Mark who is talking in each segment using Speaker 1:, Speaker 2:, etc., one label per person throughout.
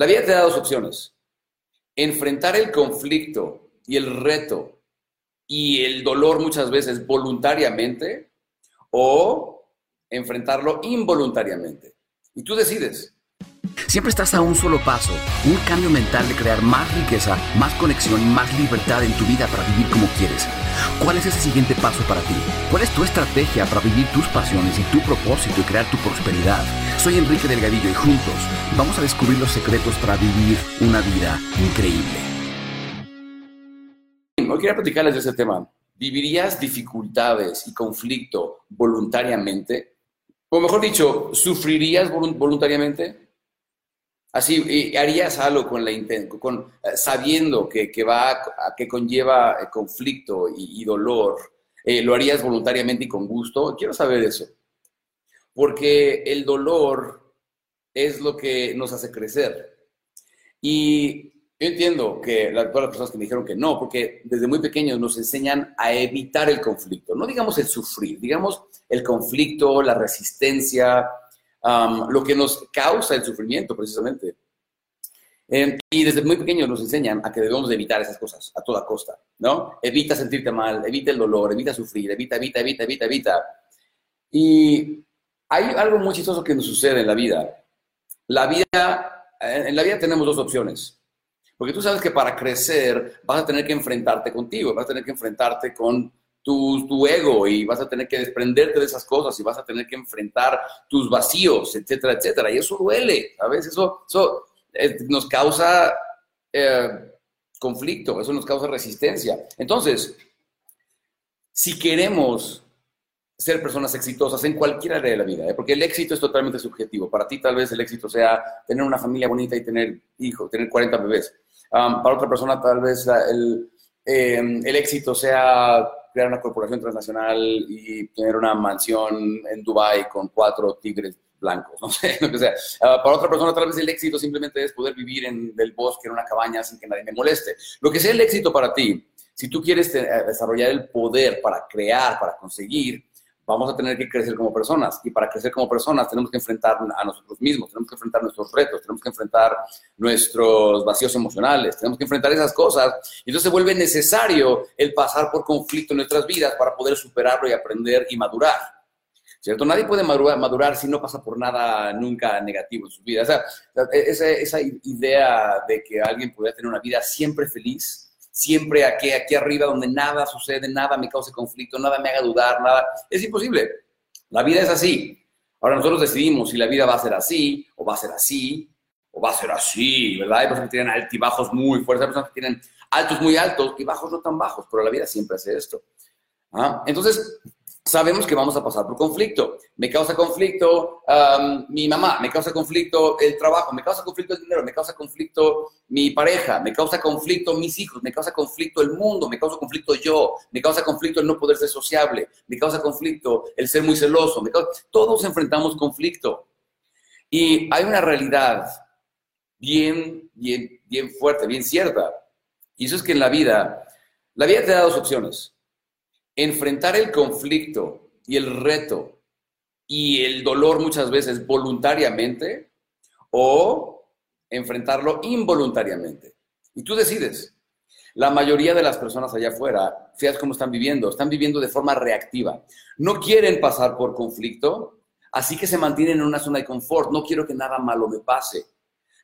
Speaker 1: La vida te da dos opciones. Enfrentar el conflicto y el reto y el dolor muchas veces voluntariamente o enfrentarlo involuntariamente. Y tú decides.
Speaker 2: Siempre estás a un solo paso, un cambio mental de crear más riqueza, más conexión, más libertad en tu vida para vivir como quieres. ¿Cuál es ese siguiente paso para ti? ¿Cuál es tu estrategia para vivir tus pasiones y tu propósito y crear tu prosperidad? Soy Enrique Delgadillo y juntos vamos a descubrir los secretos para vivir una vida increíble.
Speaker 1: Hoy quería platicarles de ese tema. ¿Vivirías dificultades y conflicto voluntariamente? O mejor dicho, ¿sufrirías voluntariamente? Así, harías algo con la con, eh, sabiendo que, va a, que conlleva eh, conflicto y, dolor, eh, ¿lo harías voluntariamente y con gusto? Quiero saber eso. Porque el dolor es lo que nos hace crecer. Y yo entiendo que todas las personas que me dijeron que no, porque desde muy pequeños nos enseñan a evitar el conflicto. No digamos el sufrir, digamos el conflicto, la resistencia, lo que nos causa el sufrimiento precisamente. Em, y desde muy pequeños nos enseñan a que debemos evitar esas cosas a toda costa, ¿no? Evita sentirte mal, evita el dolor, evita sufrir, evita, evita, evita, evita, evita. Y hay algo muy chistoso que nos sucede en la vida. La vida, en la vida tenemos dos opciones. Porque tú sabes que para crecer vas a tener que enfrentarte contigo, vas a tener que enfrentarte con tu, ego y vas a tener que desprenderte de esas cosas y vas a tener que enfrentar tus vacíos, etcétera, etcétera. Y eso duele, ¿sabes? Eso, eso eh, nos causa eh, conflicto, eso nos causa resistencia. Entonces, si queremos ser personas exitosas en cualquier área de la vida, ¿eh? porque el éxito es totalmente subjetivo. Para ti tal vez el éxito sea tener una familia bonita y tener hijos, tener 40 bebés. para otra persona tal vez el, el éxito sea crear una corporación transnacional y tener una mansión en Dubai con cuatro tigres blancos, no sé, lo que sea. Ah, para otra persona tal vez el éxito simplemente es poder vivir en el bosque, en una cabaña sin que nadie me moleste. Lo que sea el éxito para ti, si tú quieres eh, desarrollar el poder para crear, para conseguir, vamos a tener que crecer como personas. Y para crecer como personas tenemos que enfrentar a nosotros mismos, tenemos que enfrentar nuestros retos, tenemos que enfrentar nuestros vacíos emocionales, tenemos que enfrentar esas cosas. Y entonces se vuelve necesario el pasar por conflicto en nuestras vidas para poder superarlo y aprender y madurar. ¿Cierto? Nadie puede madurar, madurar si no pasa por nada nunca negativo en su vida. O sea, esa, esa idea de que alguien pudiera tener una vida siempre feliz, siempre aquí, aquí arriba donde nada sucede, nada me cause conflicto, nada me haga dudar, nada. Es imposible. La vida es así. Ahora nosotros decidimos si la vida va a ser así, o va a ser así, o va a ser así, ¿verdad? Hay personas que tienen altibajos muy fuertes, hay personas que tienen altos muy altos y bajos no tan bajos, pero la vida siempre hace esto. ¿Ah? Entonces, sabemos que vamos a pasar por conflicto. Me causa conflicto mi mamá, me causa conflicto el trabajo, me causa conflicto el dinero, me causa conflicto mi pareja, me causa conflicto mis hijos, me causa conflicto el mundo, me causa conflicto yo, me causa conflicto el no poder ser sociable, me causa conflicto el ser muy celoso. Todos enfrentamos conflicto. Y hay una realidad bien, bien, bien fuerte, bien cierta. Y eso es que en la vida, la vida te da dos opciones enfrentar el conflicto y el reto y el dolor muchas veces voluntariamente o enfrentarlo involuntariamente. Y tú decides. La mayoría de las personas allá afuera, fíjate cómo están viviendo, están viviendo de forma reactiva. No quieren pasar por conflicto, así que se mantienen en una zona de confort. No quiero que nada malo me pase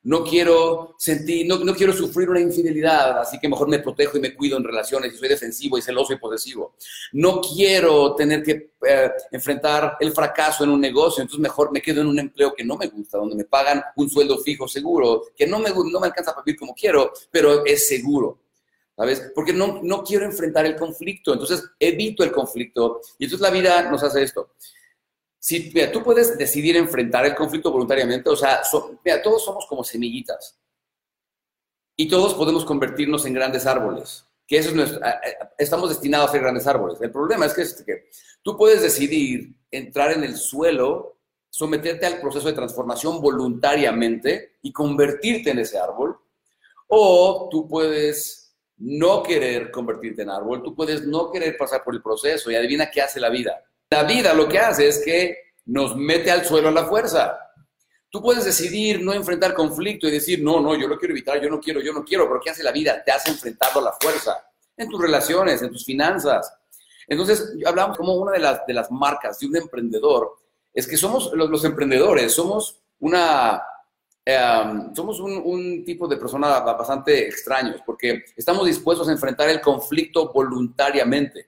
Speaker 1: no quiero sentir, no, no, quiero sufrir una infidelidad, así que mejor me protejo y me cuido en relaciones y soy defensivo y celoso y posesivo. No quiero tener que eh, enfrentar el fracaso en un negocio, entonces mejor me quedo en un empleo que no me gusta, donde me pagan un sueldo fijo seguro, que no me, no me alcanza para vivir como quiero, pero es seguro. ¿Sabes? Porque no, no quiero enfrentar el conflicto, entonces evito el conflicto. Y entonces la vida nos hace esto si tú puedes decidir enfrentar el conflicto voluntariamente, o sea, todos somos como semillitas y todos podemos convertirnos en grandes árboles, que eso es estamos destinados a ser grandes árboles. El problema es que, es que tú puedes decidir entrar en el suelo, someterte al proceso de transformación voluntariamente y convertirte en ese árbol, o tú puedes no querer convertirte en árbol, tú puedes no querer pasar por el proceso y adivina qué hace la vida la vida lo que hace es que nos mete al suelo a la fuerza. Tú puedes decidir no enfrentar conflicto y decir, no, no, yo lo quiero evitar, yo no quiero, yo no quiero, pero ¿qué hace la vida? Te hace enfrentarlo a la fuerza, en tus relaciones, en tus finanzas. Entonces, hablamos como una de las, de las marcas de un emprendedor, es que somos los, emprendedores, somos una, em, somos un, un, tipo de persona bastante extraños, porque estamos dispuestos a enfrentar el conflicto voluntariamente.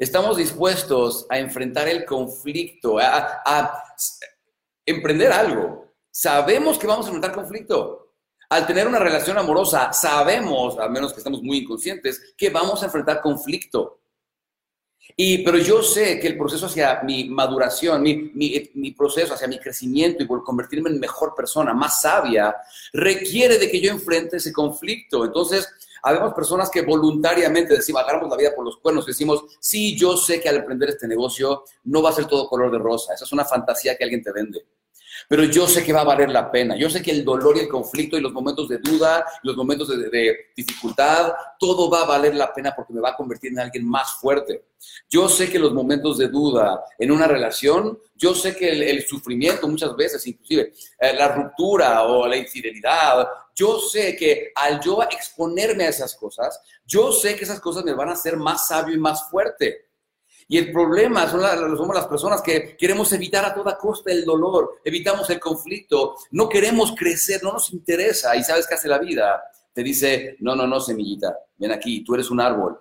Speaker 1: Estamos dispuestos a enfrentar el conflicto, a, emprender algo. Sabemos que vamos a enfrentar conflicto. Al tener una relación amorosa, sabemos, a menos que estemos muy inconscientes, que vamos a enfrentar conflicto. Y, pero yo sé que el proceso hacia mi maduración, mi, mi, proceso hacia mi crecimiento y por convertirme en mejor persona, más sabia, requiere de que yo enfrente ese conflicto. Entonces, Habemos personas que voluntariamente decimos, agarramos la vida por los cuernos y decimos, sí, yo sé que al emprender este negocio no va a ser todo color de rosa. Esa es una fantasía que alguien te vende. Pero yo sé que va a valer la pena. Yo sé que el dolor y el conflicto y los momentos de duda, los momentos de, dificultad, todo va a valer la pena porque me va a convertir en alguien más fuerte. Yo sé que los momentos de duda en una relación, yo sé que el, sufrimiento muchas veces, inclusive eh, la ruptura o la infidelidad yo sé que al yo exponerme a esas cosas, yo sé que esas cosas me van a hacer más sabio y más fuerte. Y el problema son somos las personas que queremos evitar a toda costa el dolor, evitamos el conflicto, no queremos crecer, no nos interesa. ¿Y sabes qué hace la vida? Te dice, no, no, no, semillita, ven aquí, tú eres un árbol,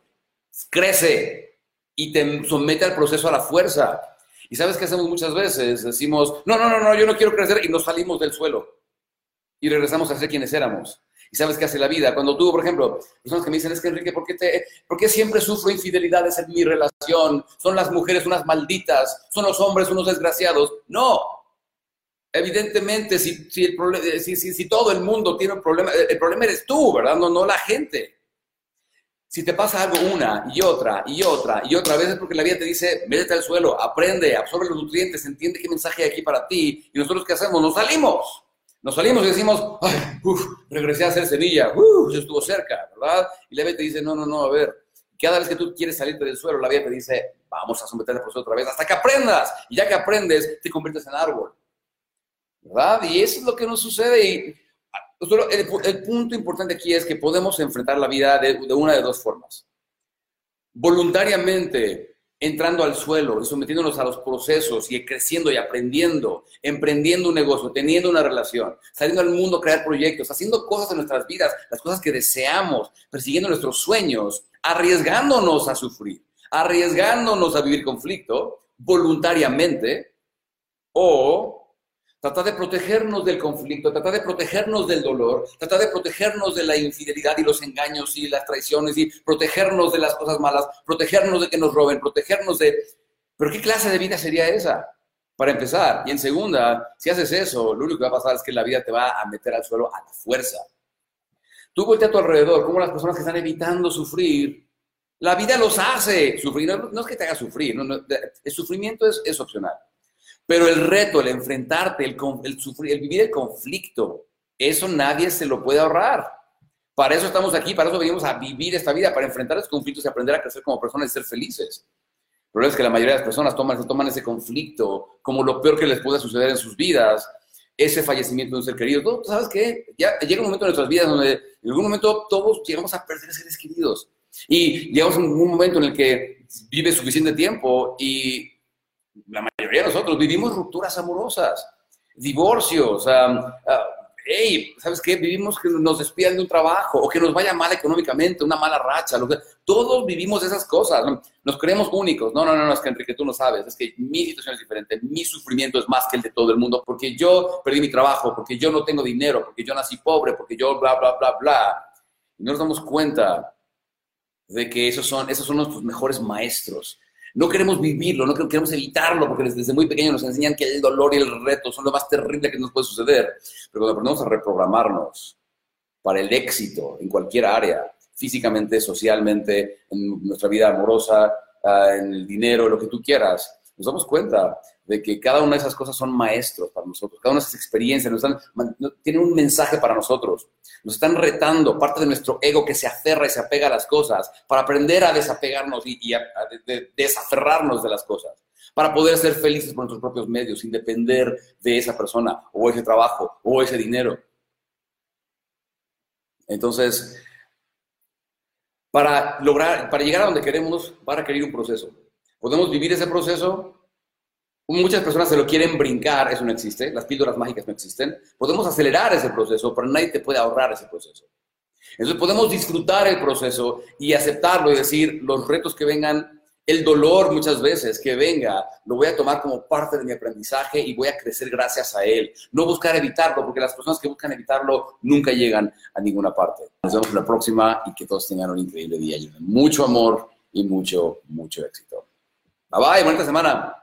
Speaker 1: crece y te somete al proceso a la fuerza. ¿Y sabes qué hacemos muchas veces? Decimos, no, no, no, no, yo no quiero crecer y nos salimos del suelo y regresamos a ser quienes éramos. ¿Y sabes qué hace la vida? Cuando tú, por ejemplo, personas que me dicen, es que Enrique, ¿por qué, te, ¿por qué siempre sufro infidelidades en mi relación? Son las mujeres unas malditas, son los hombres unos desgraciados. No. Evidentemente, si, si, el si, si, si todo el mundo tiene un problema, el problema eres tú, ¿verdad? No, no la gente. Si te pasa algo una y otra y otra y otra vez es porque la vida te dice, métete al suelo, aprende, absorbe los nutrientes, entiende qué mensaje hay aquí para ti. Y nosotros, ¿qué hacemos? Nos salimos. Nos salimos y decimos, regresé a hacer Sevilla, uf, yo estuvo cerca, ¿verdad? Y la vida te dice, no, no, no, a ver, cada vez que tú quieres salirte del suelo, la vida te dice, vamos a someterte por otra vez, hasta que aprendas. Y ya que aprendes, te conviertes en árbol, ¿verdad? Y eso es lo que nos sucede. Y el, punto importante aquí es que podemos enfrentar la vida de, de una de dos formas. Voluntariamente entrando al suelo y sometiéndonos a los procesos y creciendo y aprendiendo, emprendiendo un negocio, teniendo una relación, saliendo al mundo crear proyectos, haciendo cosas en nuestras vidas, las cosas que deseamos, persiguiendo nuestros sueños, arriesgándonos a sufrir, arriesgándonos a vivir conflicto voluntariamente o Trata de protegernos del conflicto, trata de protegernos del dolor, trata de protegernos de la infidelidad y los engaños y las traiciones y protegernos de las cosas malas, protegernos de que nos roben, protegernos de... Pero ¿qué clase de vida sería esa? Para empezar. Y en segunda, si haces eso, lo único que va a pasar es que la vida te va a meter al suelo a la fuerza. Tú voltea a tu alrededor, como las personas que están evitando sufrir, la vida los hace sufrir. No, es que te haga sufrir, el sufrimiento es, es opcional. Pero el reto, el enfrentarte, el, el, sufrir, el vivir el conflicto, eso nadie se lo puede ahorrar. Para eso estamos aquí, para eso venimos a vivir esta vida, para enfrentar esos conflictos y aprender a crecer como personas y ser felices. El problema es que la mayoría de las personas toman, toman ese conflicto como lo peor que les puede suceder en sus vidas, ese fallecimiento de un ser querido. ¿Tú ¿Sabes qué? Ya llega un momento en nuestras vidas donde en algún momento todos llegamos a perder seres queridos. Y llegamos a un momento en el que vive suficiente tiempo y la mayoría de nosotros vivimos rupturas amorosas, divorcios, hey, ¿sabes qué? Vivimos que nos despidan de un trabajo o que nos vaya mal económicamente, una mala racha. todos vivimos esas cosas. Nos creemos únicos. No, no, no, no, es que Enrique, tú no sabes. Es que mi situación es diferente. Mi sufrimiento es más que el de todo el mundo porque yo perdí mi trabajo, porque yo no tengo dinero, porque yo nací pobre, porque yo bla, bla, bla, bla. Y no nos damos cuenta de que esos son, esos son nuestros mejores maestros no queremos vivirlo, no queremos evitarlo, porque desde muy pequeño nos enseñan que el dolor y el reto son lo más terrible que nos puede suceder. Pero cuando aprendemos a reprogramarnos para el éxito en cualquier área, físicamente, socialmente, en nuestra vida amorosa, ah, en el dinero, lo que tú quieras, nos damos cuenta de que cada una de esas cosas son maestros para nosotros, cada una de esas experiencias nos están, tienen un mensaje para nosotros, nos están retando parte de nuestro ego que se aferra y se apega a las cosas para aprender a desapegarnos y, a, desaferrarnos de las cosas, para poder ser felices por nuestros propios medios, sin depender de esa persona o ese trabajo o ese dinero. Entonces, para lograr, para llegar a donde queremos, va a requerir un proceso. Podemos vivir ese proceso. Muchas personas se lo quieren brincar, eso no existe. Las píldoras mágicas no existen. Podemos acelerar ese proceso, pero nadie te puede ahorrar ese proceso. Entonces podemos disfrutar el proceso y aceptarlo y decir los retos que vengan, el dolor muchas veces que venga, lo voy a tomar como parte de mi aprendizaje y voy a crecer gracias a él. No buscar evitarlo, porque las personas que buscan evitarlo nunca llegan a ninguna parte. Nos vemos en la próxima y que todos tengan un increíble día mucho amor y mucho, mucho éxito. Bye bye, buena semana.